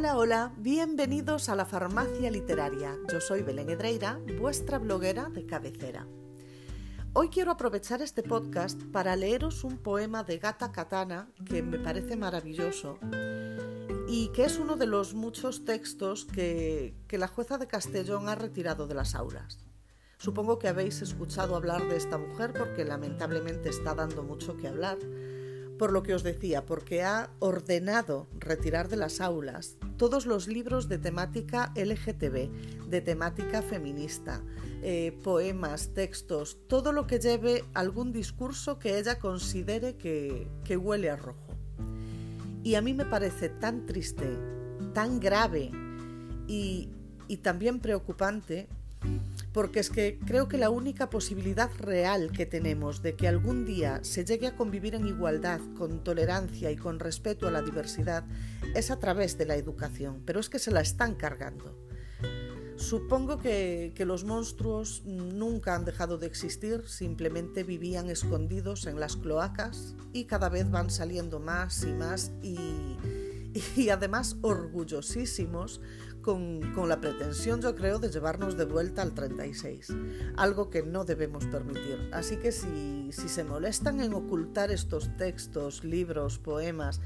Hola, hola, bienvenidos a la Farmacia Literaria. Yo soy Belén Edreira, vuestra bloguera de cabecera. Hoy quiero aprovechar este podcast para leeros un poema de Gata Katana que me parece maravilloso y que es uno de los muchos textos que, que la jueza de Castellón ha retirado de las aulas. Supongo que habéis escuchado hablar de esta mujer porque lamentablemente está dando mucho que hablar por lo que os decía, porque ha ordenado retirar de las aulas todos los libros de temática LGTB, de temática feminista, eh, poemas, textos, todo lo que lleve algún discurso que ella considere que, huele a rojo. Y a mí me parece tan triste, tan grave y, y también preocupante porque es que creo que la única posibilidad real que tenemos de que algún día se llegue a convivir en igualdad, con tolerancia y con respeto a la diversidad es a través de la educación, pero es que se la están cargando. Supongo que, los monstruos nunca han dejado de existir, simplemente vivían escondidos en las cloacas y cada vez van saliendo más y más y, además orgullosísimos con, la pretensión, yo creo, de llevarnos de vuelta al 36, algo que no debemos permitir. Así que si, se molestan en ocultar estos textos, libros, poemas,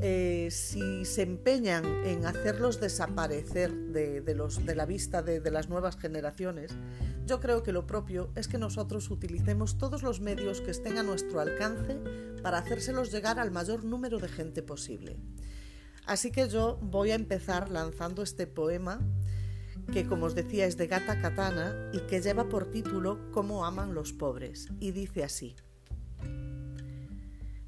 eh, si se empeñan en hacerlos desaparecer de, la vista de las nuevas generaciones, yo creo que lo propio es que nosotros utilicemos todos los medios que estén a nuestro alcance para hacérselos llegar al mayor número de gente posible. Así que yo voy a empezar lanzando este poema que como os decía es de Gata Katana y que lleva por título Cómo aman los pobres y dice así.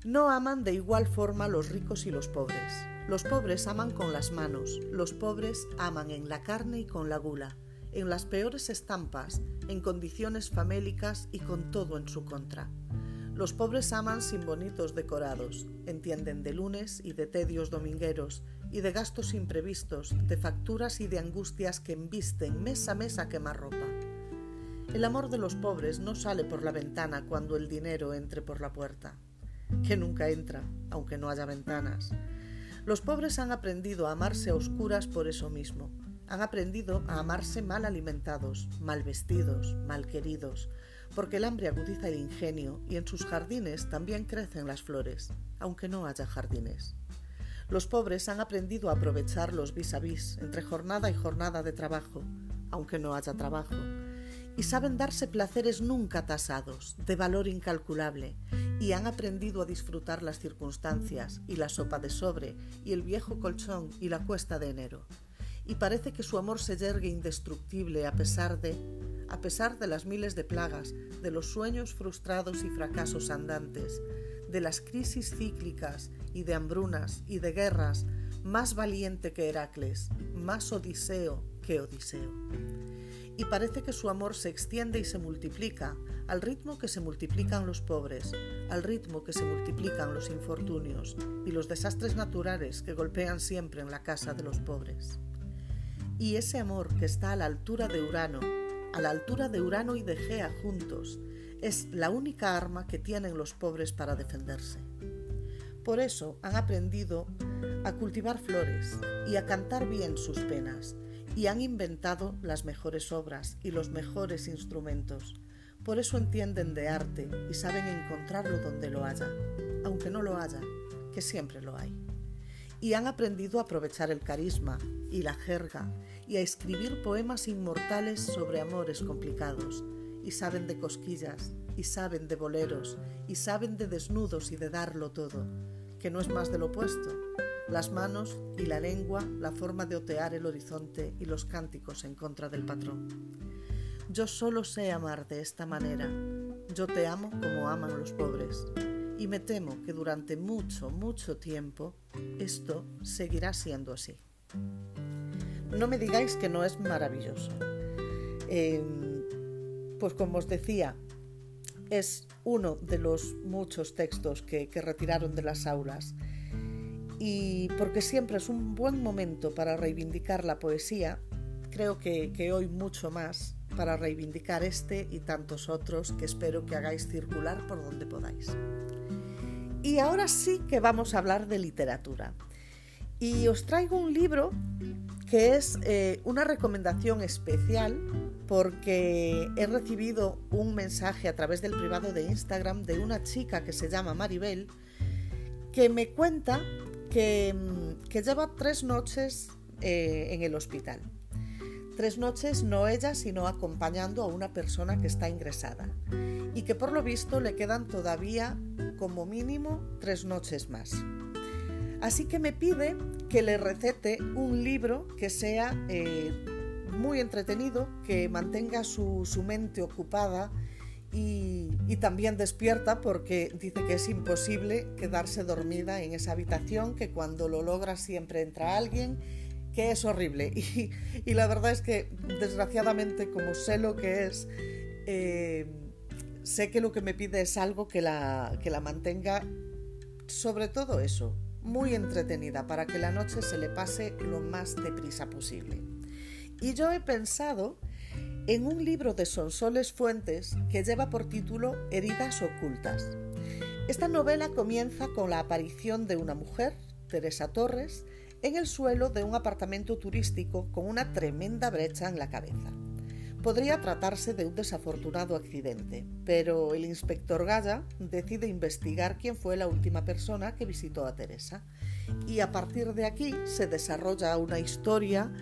No aman de igual forma los ricos y los pobres. Los pobres aman con las manos, los pobres aman en la carne y con la gula, en las peores estampas, en condiciones famélicas y con todo en su contra. Los pobres aman sin bonitos decorados, entienden de lunes y de tedios domingueros, y de gastos imprevistos, de facturas y de angustias que embisten mes a mes a quemarropa. El amor de los pobres no sale por la ventana cuando el dinero entre por la puerta, que nunca entra, aunque no haya ventanas. Los pobres han aprendido a amarse a oscuras por eso mismo. Han aprendido a amarse mal alimentados, mal vestidos, mal queridos, porque el hambre agudiza el ingenio y en sus jardines también crecen las flores, aunque no haya jardines. Los pobres han aprendido a aprovechar los vis a vis entre jornada y jornada de trabajo, aunque no haya trabajo, y saben darse placeres nunca tasados, de valor incalculable, y han aprendido a disfrutar las circunstancias y la sopa de sobre y el viejo colchón y la cuesta de enero. Y parece que su amor se yergue indestructible a pesar de a pesar de las miles de plagas, de los sueños frustrados y fracasos andantes, de las crisis cíclicas y de hambrunas y de guerras, más valiente que Heracles, más Odiseo que Odiseo. Y parece que su amor se extiende y se multiplica, al ritmo que se multiplican los pobres, al ritmo que se multiplican los infortunios y los desastres naturales que golpean siempre en la casa de los pobres. Y ese amor que está a la altura de Urano a la altura de Urano y de Gea juntos, es la única arma que tienen los pobres para defenderse. Por eso han aprendido a cultivar flores y a cantar bien sus penas, y han inventado las mejores obras y los mejores instrumentos. Por eso entienden de arte y saben encontrarlo donde lo haya, aunque no lo haya, que siempre lo hay. Y han aprendido a aprovechar el carisma y la jerga y a escribir poemas inmortales sobre amores complicados, y saben de cosquillas, y saben de boleros, y saben de desnudos y de darlo todo, que no es más del opuesto, las manos y la lengua, la forma de otear el horizonte y los cánticos en contra del patrón. Yo solo sé amar de esta manera, yo te amo como aman los pobres, y me temo que durante mucho, mucho tiempo esto seguirá siendo así no me digáis que no es maravilloso. Em, pues como os decía, es uno de los muchos textos que, retiraron de las aulas y porque siempre es un buen momento para reivindicar la poesía, creo que, que, hoy mucho más para reivindicar este y tantos otros que espero que hagáis circular por donde podáis. Y ahora sí que vamos a hablar de literatura. Y os traigo un libro que es eh, una recomendación especial porque he recibido un mensaje a través del privado de Instagram de una chica que se llama Maribel que me cuenta que, mm, lleva tres noches eh, en el hospital. Tres noches no ella, sino acompañando a una persona que está ingresada y que por lo visto le quedan todavía como mínimo tres noches más. Así que me pide que le recete un libro que sea eh, muy entretenido, que mantenga su, mente ocupada y, y, también despierta porque dice que es imposible quedarse dormida en esa habitación, que cuando lo logra siempre entra alguien, que es horrible. Y, y la verdad es que desgraciadamente como sé lo que es, eh, sé que lo que me pide es algo que la, que la mantenga sobre todo eso, muy entretenida para que la noche se le pase lo más deprisa posible. Y yo he pensado en un libro de Sonsoles Fuentes que lleva por título Heridas ocultas. Esta novela comienza con la aparición de una mujer, Teresa Torres, en el suelo de un apartamento turístico con una tremenda brecha en la cabeza. Podría tratarse de un desafortunado accidente, pero el inspector Gaya decide investigar quién fue la última persona que visitó a Teresa. Y a partir de aquí se desarrolla una historia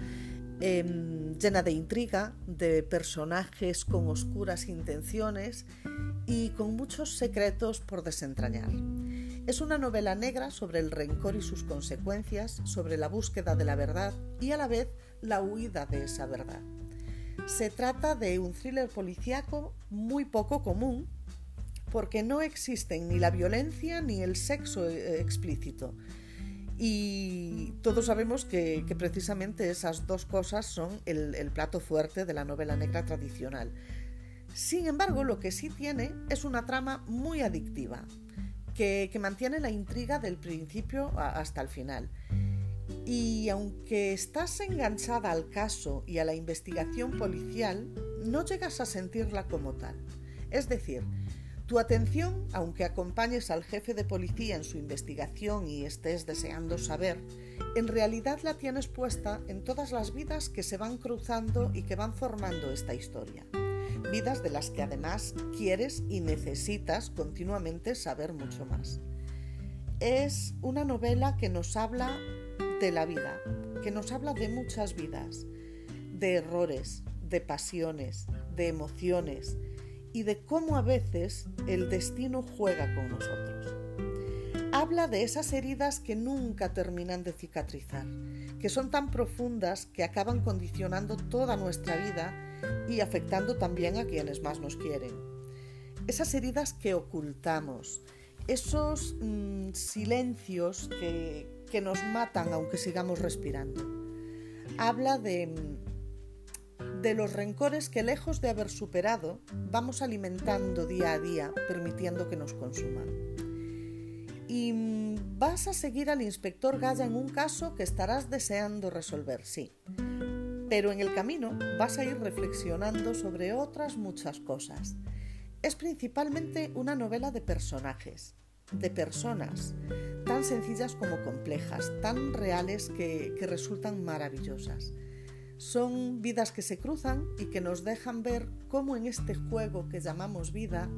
em, llena de intriga, de personajes con oscuras intenciones y con muchos secretos por desentrañar. Es una novela negra sobre el rencor y sus consecuencias, sobre la búsqueda de la verdad y a la vez la huida de esa verdad. Se trata de un thriller policíaco muy poco común porque no existen ni la violencia ni el sexo eh, explícito. Y todos sabemos que, precisamente esas dos cosas son el, plato fuerte de la novela negra tradicional. Sin embargo, lo que sí tiene es una trama muy adictiva, que, que mantiene la intriga del principio hasta el final. Y aunque estás enganchada al caso y a la investigación policial, no llegas a sentirla como tal. Es decir, tu atención, aunque acompañes al jefe de policía en su investigación y estés deseando saber, en realidad la tienes puesta en todas las vidas que se van cruzando y que van formando esta historia. Vidas de las que además quieres y necesitas continuamente saber mucho más. Es una novela que nos habla de la vida, que nos habla de muchas vidas, de errores, de pasiones, de emociones y de cómo a veces el destino juega con nosotros. Habla de esas heridas que nunca terminan de cicatrizar, que son tan profundas que acaban condicionando toda nuestra vida y afectando también a quienes más nos quieren. Esas heridas que ocultamos, esos mm, silencios que, que nos matan aunque sigamos respirando. Habla de, de los rencores que lejos de haber superado, vamos alimentando día a día, permitiendo que nos consuman. Y mm, vas a seguir al inspector Gaya en un caso que estarás deseando resolver, sí. Pero en el camino vas a ir reflexionando sobre otras muchas cosas. Es principalmente una novela de personajes, de personas, tan sencillas como complejas, tan reales que, resultan maravillosas. Son vidas que se cruzan y que nos dejan ver cómo en este juego que llamamos vida,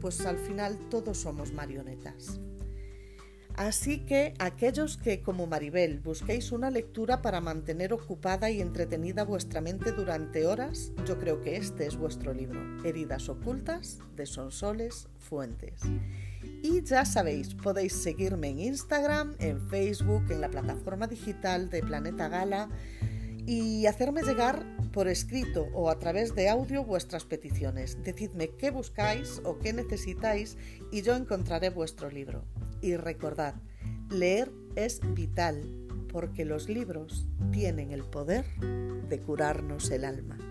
pues al final todos somos marionetas. Así que aquellos que, como Maribel, busquéis una lectura para mantener ocupada y entretenida vuestra mente durante horas, yo creo que este es vuestro libro, Heridas Ocultas de Sonsoles Fuentes. Y ya sabéis, podéis seguirme en Instagram, en Facebook, en la plataforma digital de Planeta Gala y hacerme llegar por escrito o a través de audio vuestras peticiones. Decidme qué buscáis o qué necesitáis y yo encontraré vuestro libro. Y recordad, leer es vital porque los libros tienen el poder de curarnos el alma.